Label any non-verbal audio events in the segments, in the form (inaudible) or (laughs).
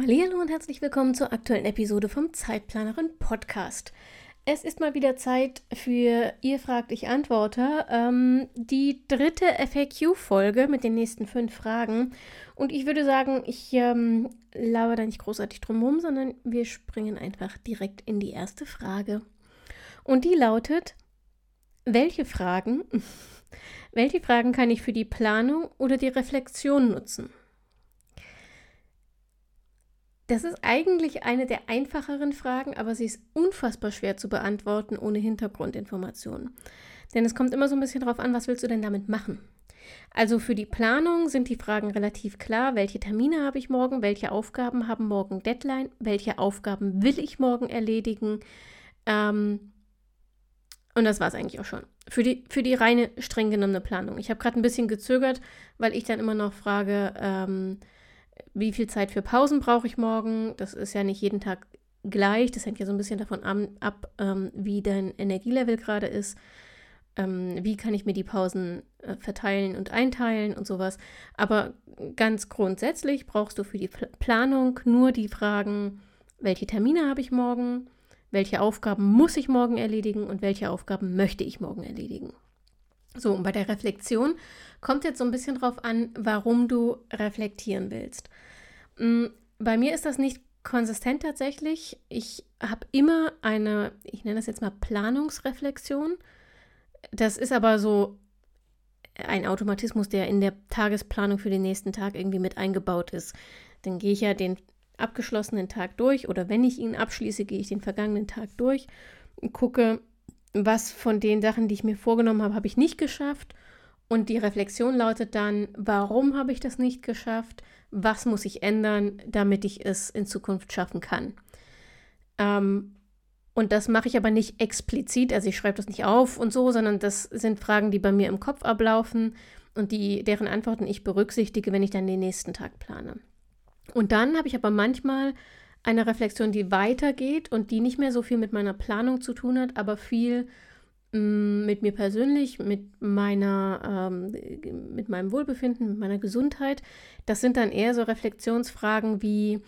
Hallo und herzlich willkommen zur aktuellen Episode vom Zeitplanerin Podcast. Es ist mal wieder Zeit für Ihr fragt, ich antworte. Ähm, die dritte FAQ-Folge mit den nächsten fünf Fragen. Und ich würde sagen, ich ähm, laber da nicht großartig drum herum, sondern wir springen einfach direkt in die erste Frage. Und die lautet: Welche Fragen, (laughs) welche Fragen kann ich für die Planung oder die Reflexion nutzen? Das ist eigentlich eine der einfacheren Fragen, aber sie ist unfassbar schwer zu beantworten ohne Hintergrundinformationen. Denn es kommt immer so ein bisschen darauf an, was willst du denn damit machen? Also für die Planung sind die Fragen relativ klar. Welche Termine habe ich morgen? Welche Aufgaben haben morgen Deadline? Welche Aufgaben will ich morgen erledigen? Ähm, und das war es eigentlich auch schon. Für die, für die reine, streng genommene Planung. Ich habe gerade ein bisschen gezögert, weil ich dann immer noch frage, ähm, wie viel Zeit für Pausen brauche ich morgen. Das ist ja nicht jeden Tag gleich. Das hängt ja so ein bisschen davon ab, ähm, wie dein Energielevel gerade ist. Ähm, wie kann ich mir die Pausen äh, verteilen und einteilen und sowas. Aber ganz grundsätzlich brauchst du für die Pl Planung nur die Fragen, welche Termine habe ich morgen, welche Aufgaben muss ich morgen erledigen und welche Aufgaben möchte ich morgen erledigen. So, und bei der Reflexion kommt jetzt so ein bisschen drauf an, warum du reflektieren willst. Mm, bei mir ist das nicht konsistent tatsächlich. Ich habe immer eine, ich nenne das jetzt mal Planungsreflexion. Das ist aber so ein Automatismus, der in der Tagesplanung für den nächsten Tag irgendwie mit eingebaut ist. Dann gehe ich ja den abgeschlossenen Tag durch oder wenn ich ihn abschließe, gehe ich den vergangenen Tag durch und gucke, was von den Sachen, die ich mir vorgenommen habe, habe ich nicht geschafft. Und die Reflexion lautet dann, warum habe ich das nicht geschafft? Was muss ich ändern, damit ich es in Zukunft schaffen kann? Ähm, und das mache ich aber nicht explizit, also ich schreibe das nicht auf und so, sondern das sind Fragen, die bei mir im Kopf ablaufen und die, deren Antworten ich berücksichtige, wenn ich dann den nächsten Tag plane. Und dann habe ich aber manchmal eine Reflexion, die weitergeht und die nicht mehr so viel mit meiner Planung zu tun hat, aber viel mh, mm, mit mir persönlich, mit meiner, ähm, mit meinem Wohlbefinden, mit meiner Gesundheit. Das sind dann eher so Reflexionsfragen wie,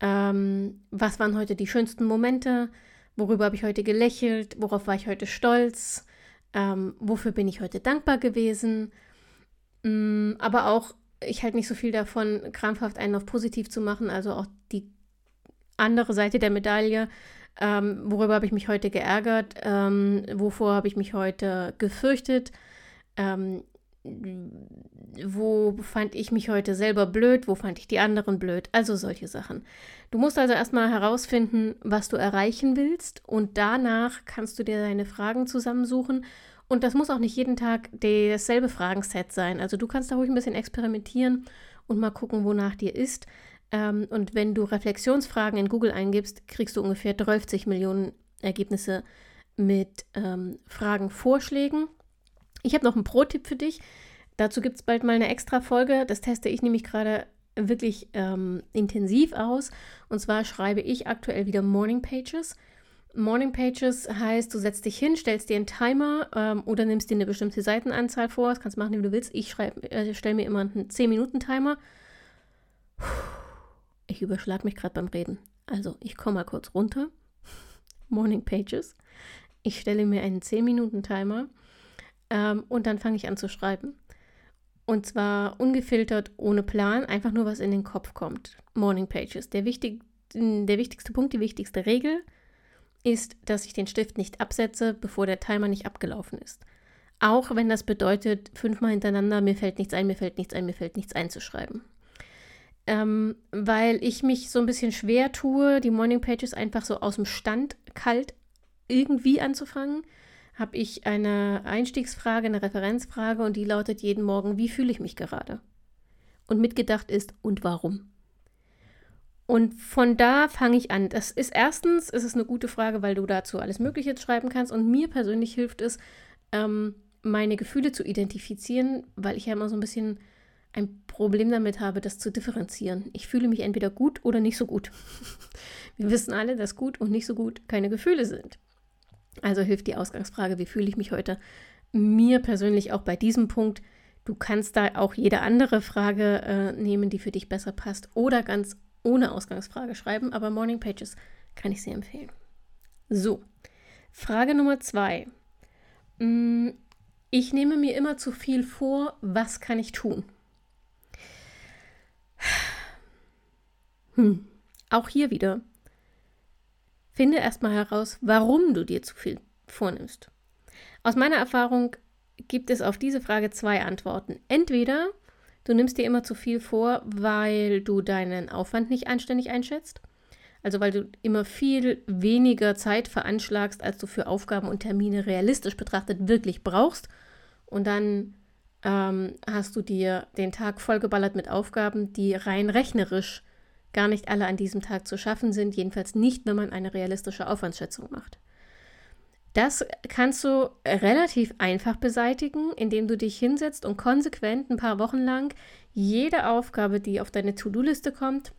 ähm, was waren heute die schönsten Momente? Worüber habe ich heute gelächelt? Worauf war ich heute stolz? Ähm, wofür bin ich heute dankbar gewesen? Mm, aber auch, ich halte nicht so viel davon, krampfhaft einen auf positiv zu machen, also auch die andere Seite der Medaille. Ähm, worüber habe ich mich heute geärgert? Ähm, wovor habe ich mich heute gefürchtet? Ähm, wo fand ich mich heute selber blöd? Wo fand ich die anderen blöd? Also solche Sachen. Du musst also erstmal herausfinden, was du erreichen willst und danach kannst du dir deine Fragen zusammensuchen. Und das muss auch nicht jeden Tag dasselbe Fragenset sein. Also du kannst da ruhig ein bisschen experimentieren und mal gucken, wonach dir ist. Ähm, und wenn du Reflexionsfragen in Google eingibst, kriegst du ungefähr 30 Millionen Ergebnisse mit ähm, Fragenvorschlägen. Ich habe noch einen Pro-Tipp für dich. Dazu gibt es bald mal eine extra Folge. Das teste ich nämlich gerade wirklich ähm, intensiv aus. Und zwar schreibe ich aktuell wieder Morning Pages. Morning Pages heißt, du setzt dich hin, stellst dir einen Timer ähm, oder nimmst dir eine bestimmte Seitenanzahl vor. Das kannst du machen, wie du willst. Ich äh, stelle mir immer einen 10-Minuten-Timer. Puh ich überschlag mich gerade beim Reden. Also, ich komme mal kurz runter. (laughs) Morning Pages. Ich stelle mir einen 10-Minuten-Timer ähm, und dann fange ich an zu schreiben. Und zwar ungefiltert, ohne Plan, einfach nur, was in den Kopf kommt. Morning Pages. Der, wichtig, der wichtigste Punkt, die wichtigste Regel ist, dass ich den Stift nicht absetze, bevor der Timer nicht abgelaufen ist. Auch wenn das bedeutet, fünfmal hintereinander, mir fällt nichts ein, mir fällt nichts ein, mir fällt nichts einzuschreiben ähm, weil ich mich so ein bisschen schwer tue, die Morning Pages einfach so aus dem Stand kalt irgendwie anzufangen, habe ich eine Einstiegsfrage, eine Referenzfrage und die lautet jeden Morgen, wie fühle ich mich gerade? Und mitgedacht ist, und warum? Und von da fange ich an. Das ist erstens, ist es eine gute Frage, weil du dazu alles Mögliche schreiben kannst. Und mir persönlich hilft es, ähm, meine Gefühle zu identifizieren, weil ich ja immer so ein bisschen ein Problem damit habe, das zu differenzieren. Ich fühle mich entweder gut oder nicht so gut. (laughs) Wir wissen alle, dass gut und nicht so gut keine Gefühle sind. Also hilft die Ausgangsfrage, wie fühle ich mich heute? Mir persönlich auch bei diesem Punkt. Du kannst da auch jede andere Frage äh, nehmen, die für dich besser passt oder ganz ohne Ausgangsfrage schreiben, aber Morning Pages kann ich sehr empfehlen. So, Frage Nummer zwei. Mm, ich nehme mir immer zu viel vor, was kann ich tun? Hm. Auch hier wieder. Finde erstmal heraus, warum du dir zu viel vornimmst. Aus meiner Erfahrung gibt es auf diese Frage zwei Antworten. Entweder du nimmst dir immer zu viel vor, weil du deinen Aufwand nicht anständig einschätzt, also weil du immer viel weniger Zeit veranschlagst, als du für Aufgaben und Termine realistisch betrachtet wirklich brauchst. Und dann ähm, hast du dir den Tag vollgeballert mit Aufgaben, die rein rechnerisch gar nicht alle an diesem Tag zu schaffen sind, jedenfalls nicht, wenn man eine realistische Aufwandsschätzung macht. Das kannst du relativ einfach beseitigen, indem du dich hinsetzt und konsequent ein paar Wochen lang jede Aufgabe, die auf deine To-Do-Liste kommt,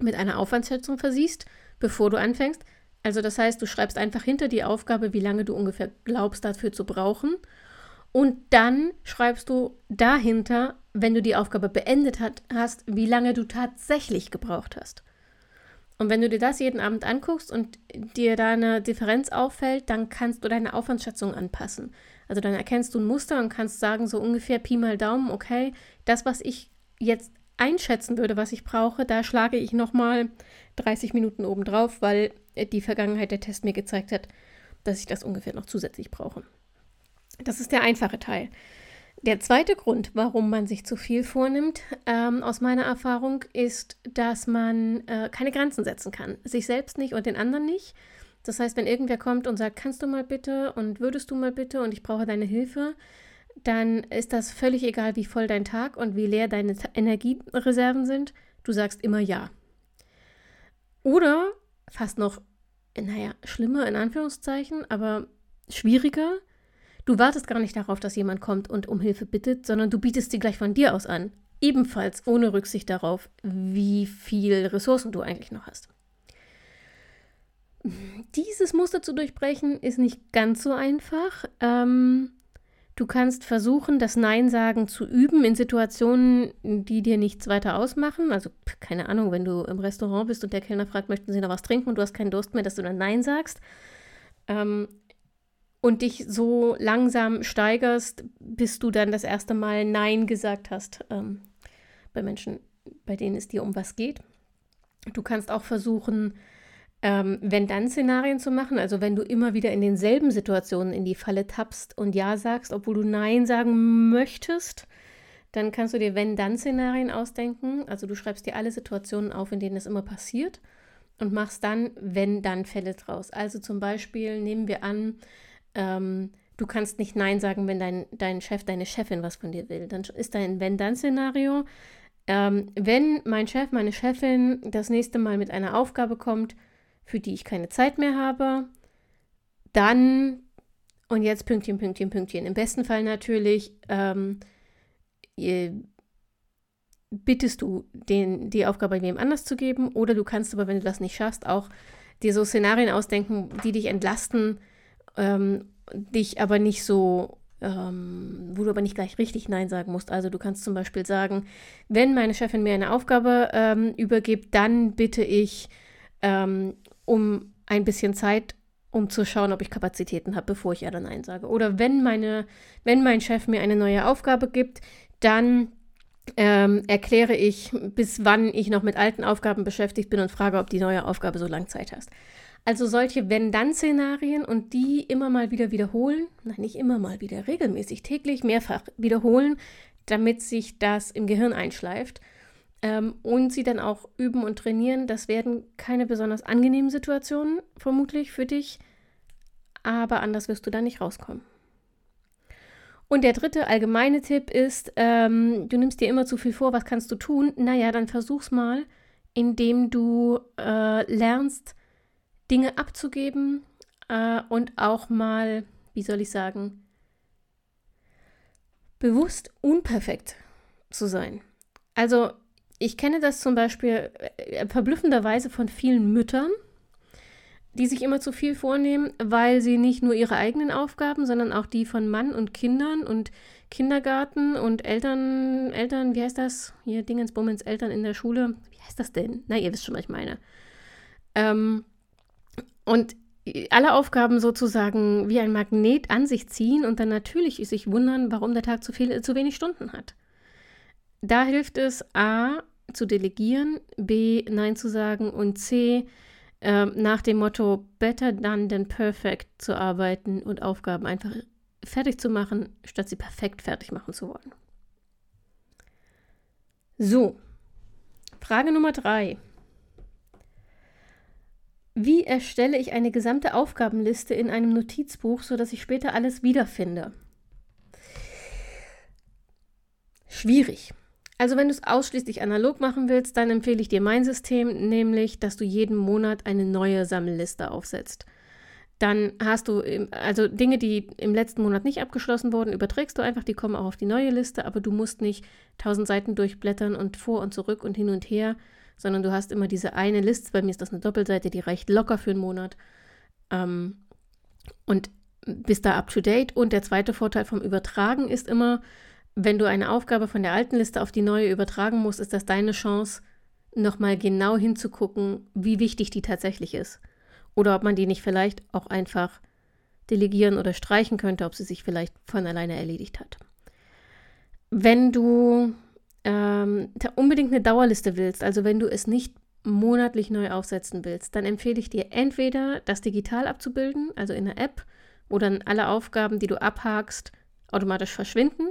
mit einer Aufwandsschätzung versiehst, bevor du anfängst. Also das heißt, du schreibst einfach hinter die Aufgabe, wie lange du ungefähr glaubst dafür zu brauchen und dann schreibst du dahinter, wenn du die Aufgabe beendet hat, hast, wie lange du tatsächlich gebraucht hast. Und wenn du dir das jeden Abend anguckst und dir da eine Differenz auffällt, dann kannst du deine Aufwandsschätzung anpassen. Also dann erkennst du ein Muster und kannst sagen, so ungefähr Pi mal Daumen, okay, das, was ich jetzt einschätzen würde, was ich brauche, da schlage ich nochmal 30 Minuten obendrauf, weil die Vergangenheit der Test mir gezeigt hat, dass ich das ungefähr noch zusätzlich brauche. Das ist der einfache Teil. Der zweite Grund, warum man sich zu viel vornimmt, ähm, aus meiner Erfahrung, ist, dass man äh, keine Grenzen setzen kann. Sich selbst nicht und den anderen nicht. Das heißt, wenn irgendwer kommt und sagt, kannst du mal bitte und würdest du mal bitte und ich brauche deine Hilfe, dann ist das völlig egal, wie voll dein Tag und wie leer deine Energiereserven sind. Du sagst immer ja. Oder fast noch, naja, schlimmer in Anführungszeichen, aber schwieriger, Du wartest gar nicht darauf, dass jemand kommt und um Hilfe bittet, sondern du bietest sie gleich von dir aus an. Ebenfalls ohne Rücksicht darauf, wie viel Ressourcen du eigentlich noch hast. Dieses Muster zu durchbrechen ist nicht ganz so einfach. Ähm, du kannst versuchen, das Nein-Sagen zu üben in Situationen, die dir nichts weiter ausmachen. Also, keine Ahnung, wenn du im Restaurant bist und der Kellner fragt, möchten Sie noch was trinken und du hast keinen Durst mehr, dass du dann Nein sagst. Ähm, und dich so langsam steigerst, bis du dann das erste Mal Nein gesagt hast ähm, bei Menschen, bei denen es dir um was geht. Du kannst auch versuchen, ähm, wenn dann Szenarien zu machen, also wenn du immer wieder in denselben Situationen in die Falle tappst und Ja sagst, obwohl du Nein sagen möchtest, dann kannst du dir wenn dann Szenarien ausdenken. Also du schreibst dir alle Situationen auf, in denen es immer passiert und machst dann wenn dann Fälle draus. Also zum Beispiel nehmen wir an, ähm, du kannst nicht Nein sagen, wenn dein, dein Chef, deine Chefin was von dir will. Dann ist da ein Wenn-Dann-Szenario. Ähm, wenn mein Chef, meine Chefin das nächste Mal mit einer Aufgabe kommt, für die ich keine Zeit mehr habe, dann und jetzt Pünktchen, Pünktchen, Pünktchen. Im besten Fall natürlich ähm, bittest du, den, die Aufgabe wem anders zu geben oder du kannst aber, wenn du das nicht schaffst, auch dir so Szenarien ausdenken, die dich entlasten, ähm, dich aber nicht so, ähm, wo du aber nicht gleich richtig Nein sagen musst. Also du kannst zum Beispiel sagen, wenn meine Chefin mir eine Aufgabe ähm, übergibt, dann bitte ich ähm, um ein bisschen Zeit, um zu schauen, ob ich Kapazitäten habe, bevor ich ja dann Nein sage. Oder wenn meine, wenn mein Chef mir eine neue Aufgabe gibt, dann ähm, erkläre ich, bis wann ich noch mit alten Aufgaben beschäftigt bin und frage, ob die neue Aufgabe so lange Zeit hast. Also solche Wenn-Dann-Szenarien und die immer mal wieder wiederholen, nein, nicht immer mal wieder, regelmäßig, täglich, mehrfach wiederholen, damit sich das im Gehirn einschleift ähm, und sie dann auch üben und trainieren. Das werden keine besonders angenehmen Situationen, vermutlich für dich, aber anders wirst du da nicht rauskommen. Und der dritte allgemeine Tipp ist, ähm, du nimmst dir immer zu viel vor, was kannst du tun? Naja, dann versuch's mal indem du äh, lernst, Dinge abzugeben äh, und auch mal, wie soll ich sagen, bewusst unperfekt zu sein. Also ich kenne das zum Beispiel äh, verblüffenderweise von vielen Müttern, die sich immer zu viel vornehmen, weil sie nicht nur ihre eigenen Aufgaben, sondern auch die von Mann und Kindern und Kindergarten und Eltern, Eltern, wie heißt das? Hier Dingensbummens Eltern in der Schule. Wie heißt das denn? Na, ihr wisst schon, was ich meine. Ähm, und alle Aufgaben sozusagen wie ein Magnet an sich ziehen und dann natürlich sich wundern, warum der Tag zu, viel, zu wenig Stunden hat. Da hilft es A, zu delegieren, B, Nein zu sagen und C, äh, nach dem Motto Better done than perfect zu arbeiten und Aufgaben einfach fertig zu machen, statt sie perfekt fertig machen zu wollen. So, Frage Nummer drei. Wie erstelle ich eine gesamte Aufgabenliste in einem Notizbuch, sodass ich später alles wiederfinde? Schwierig. Also wenn du es ausschließlich analog machen willst, dann empfehle ich dir mein System, nämlich, dass du jeden Monat eine neue Sammelliste aufsetzt. Dann hast du, also Dinge, die im letzten Monat nicht abgeschlossen wurden, überträgst du einfach, die kommen auch auf die neue Liste, aber du musst nicht tausend Seiten durchblättern und vor und zurück und hin und her, sondern du hast immer diese eine Liste. Bei mir ist das eine Doppelseite, die reicht locker für einen Monat. Ähm, und bist da up to date. Und der zweite Vorteil vom Übertragen ist immer, wenn du eine Aufgabe von der alten Liste auf die neue übertragen musst, ist das deine Chance, nochmal genau hinzugucken, wie wichtig die tatsächlich ist. Oder ob man die nicht vielleicht auch einfach delegieren oder streichen könnte, ob sie sich vielleicht von alleine erledigt hat. Wenn du ähm, unbedingt eine Dauerliste willst, also wenn du es nicht monatlich neu aufsetzen willst, dann empfehle ich dir entweder das digital abzubilden, also in der App, wo dann alle Aufgaben, die du abhakst, automatisch verschwinden.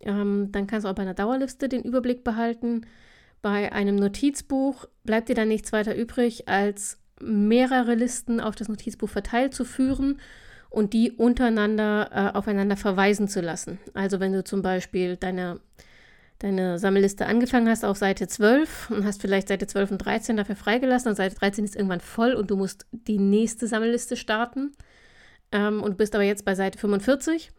Ähm, dann kannst du auch bei einer Dauerliste den Überblick behalten. Bei einem Notizbuch bleibt dir dann nichts weiter übrig, als mehrere Listen auf das Notizbuch verteilt zu führen und die untereinander äh, aufeinander verweisen zu lassen. Also wenn du zum Beispiel deine deine Sammelliste angefangen hast auf Seite 12 und hast vielleicht Seite 12 und 13 dafür freigelassen und Seite 13 ist irgendwann voll und du musst die nächste Sammelliste starten ähm, und bist aber jetzt bei Seite 45,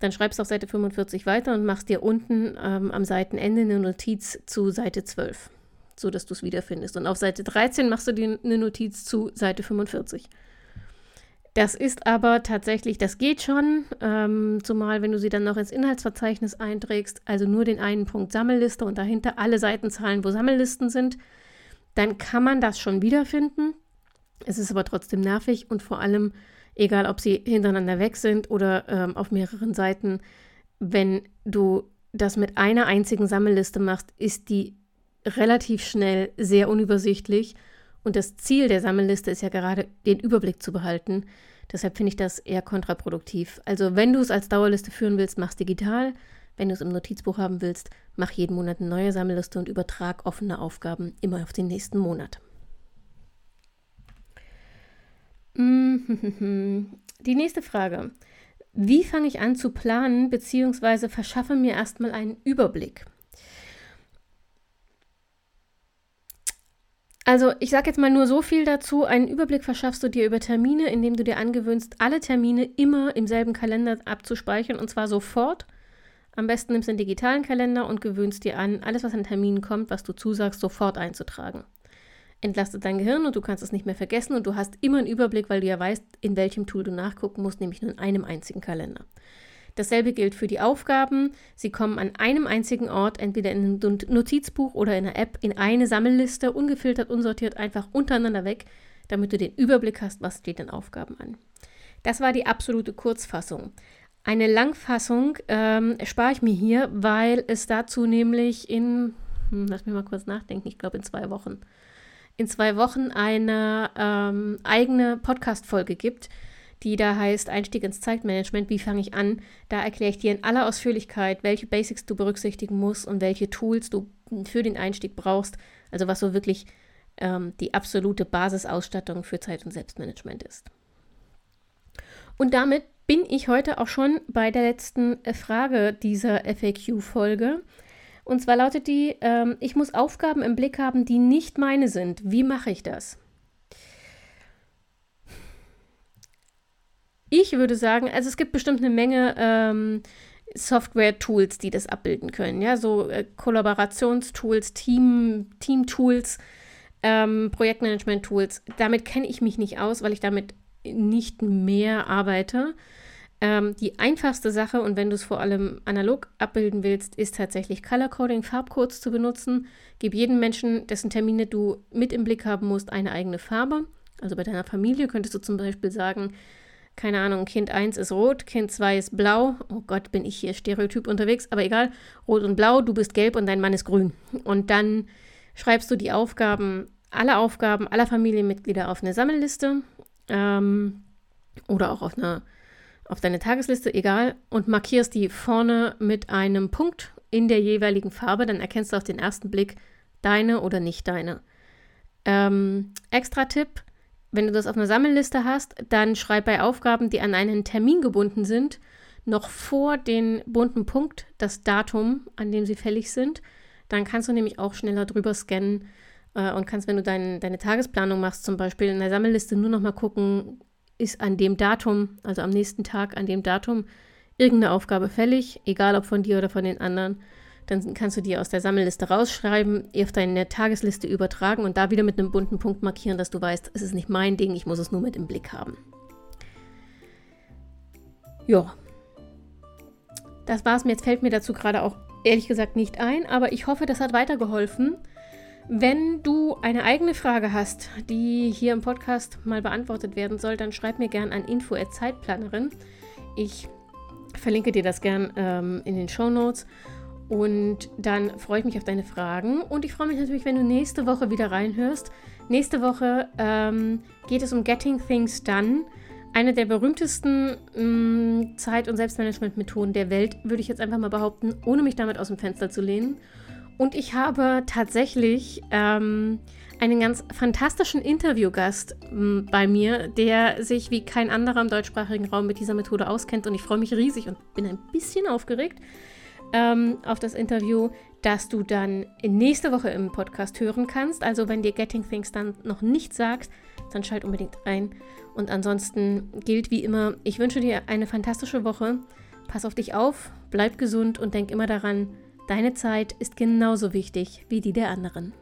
dann schreibst du auf Seite 45 weiter und machst dir unten ähm, am Seitenende eine Notiz zu Seite 12, sodass du es wiederfindest. Und auf Seite 13 machst du dir eine Notiz zu Seite 45. Das ist aber tatsächlich, das geht schon, ähm, zumal wenn du sie dann noch ins Inhaltsverzeichnis einträgst, also nur den einen Punkt Sammelliste und dahinter alle Seitenzahlen, wo Sammellisten sind, dann kann man das schon wiederfinden. Es ist aber trotzdem nervig und vor allem, egal ob sie hintereinander weg sind oder ähm, auf mehreren Seiten, wenn du das mit einer einzigen Sammelliste machst, ist die relativ schnell sehr unübersichtlich und das Ziel der Sammelliste ist ja gerade, den Überblick zu behalten. Deshalb finde ich das eher kontraproduktiv. Also wenn du es als Dauerliste führen willst, mach es digital. Wenn du es im Notizbuch haben willst, mach jeden Monat eine neue Sammelliste und übertrag offene Aufgaben immer auf den nächsten Monat. Die nächste Frage. Wie fange ich an zu planen bzw. verschaffe mir erstmal einen Überblick? Also ich sage jetzt mal nur so viel dazu. Einen Überblick verschaffst du dir über Termine, indem du dir angewöhnst, alle Termine immer im selben Kalender abzuspeichern und zwar sofort. Am besten nimmst du einen digitalen Kalender und gewöhnst dir an, alles, was an Terminen kommt, was du zusagst, sofort einzutragen. Entlastet dein Gehirn und du kannst es nicht mehr vergessen und du hast immer einen Überblick, weil du ja weißt, in welchem Tool du nachgucken musst, nämlich nur in einem einzigen Kalender. Dasselbe gilt für die Aufgaben. Sie kommen an einem einzigen Ort, entweder in einem Notizbuch oder in einer App, in eine Sammelliste, ungefiltert, unsortiert, einfach untereinander weg, damit du den Überblick hast, was steht in Aufgaben an. Das war die absolute Kurzfassung. Eine Langfassung ähm, spare ich mir hier, weil es dazu nämlich in, hm, lass mich mal kurz nachdenken, ich glaube in zwei Wochen, in zwei Wochen eine ähm, eigene Podcast-Folge gibt, die da heißt Einstieg ins Zeitmanagement, wie fange ich an? Da erkläre ich dir in aller Ausführlichkeit, welche Basics du berücksichtigen musst und welche Tools du für den Einstieg brauchst. Also was so wirklich ähm, die absolute Basisausstattung für Zeit- und Selbstmanagement ist. Und damit bin ich heute auch schon bei der letzten äh, Frage dieser FAQ-Folge. Und zwar lautet die, ähm, ich muss Aufgaben im Blick haben, die nicht meine sind. Wie mache ich das? Ich würde sagen, also es gibt bestimmt eine Menge ähm, Software-Tools, die das abbilden können. Ja, so äh, Kollaborationstools, Team, Team-Tools, ähm, Projektmanagement-Tools. Damit kenne ich mich nicht aus, weil ich damit nicht mehr arbeite. Ähm, die einfachste Sache, und wenn du es vor allem analog abbilden willst, ist tatsächlich Color Coding, Farbcodes zu benutzen. Gib jedem Menschen, dessen Termine du mit im Blick haben musst, eine eigene Farbe. Also bei deiner Familie könntest du zum Beispiel sagen, keine Ahnung, Kind 1 ist rot, Kind 2 ist blau. Oh Gott, bin ich hier stereotyp unterwegs, aber egal. Rot und blau, du bist gelb und dein Mann ist grün. Und dann schreibst du die Aufgaben, alle Aufgaben aller Familienmitglieder auf eine Sammelliste ähm, oder auch auf, eine, auf deine Tagesliste, egal, und markierst die vorne mit einem Punkt in der jeweiligen Farbe. Dann erkennst du auf den ersten Blick deine oder nicht deine. Ähm, extra Tipp, wenn du das auf einer Sammelliste hast, dann schreib bei Aufgaben, die an einen Termin gebunden sind, noch vor den bunten Punkt das Datum, an dem sie fällig sind. Dann kannst du nämlich auch schneller drüber scannen äh, und kannst, wenn du dein, deine Tagesplanung machst, zum Beispiel in der Sammelliste nur noch mal gucken, ist an dem Datum, also am nächsten Tag, an dem Datum irgendeine Aufgabe fällig, egal ob von dir oder von den anderen dann kannst du die aus der Sammelliste rausschreiben, auf deine Tagesliste übertragen und da wieder mit einem bunten Punkt markieren, dass du weißt, es ist nicht mein Ding, ich muss es nur mit im Blick haben. Ja. Das war's mir. Jetzt fällt mir dazu gerade auch ehrlich gesagt nicht ein, aber ich hoffe, das hat weitergeholfen. Wenn du eine eigene Frage hast, die hier im Podcast mal beantwortet werden soll, dann schreib mir gern an info@zeitplanerin. Ich verlinke dir das gern ähm, in den Show Notes. Und dann freue ich mich auf deine Fragen. Und ich freue mich natürlich, wenn du nächste Woche wieder reinhörst. Nächste Woche ähm, geht es um Getting Things Done. Eine der berühmtesten ähm, Zeit- und Selbstmanagement-Methoden der Welt, würde ich jetzt einfach mal behaupten, ohne mich damit aus dem Fenster zu lehnen. Und ich habe tatsächlich ähm, einen ganz fantastischen Interviewgast ähm, bei mir, der sich wie kein anderer im deutschsprachigen Raum mit dieser Methode auskennt. Und ich freue mich riesig und bin ein bisschen aufgeregt ähm, auf das Interview, das du dann nächste Woche im Podcast hören kannst. Also wenn dir Getting Things dann noch nicht sagst, dann schalt unbedingt ein. Und ansonsten gilt wie immer, ich wünsche dir eine fantastische Woche. Pass auf dich auf, bleib gesund und denk immer daran, deine Zeit ist genauso wichtig wie die der anderen.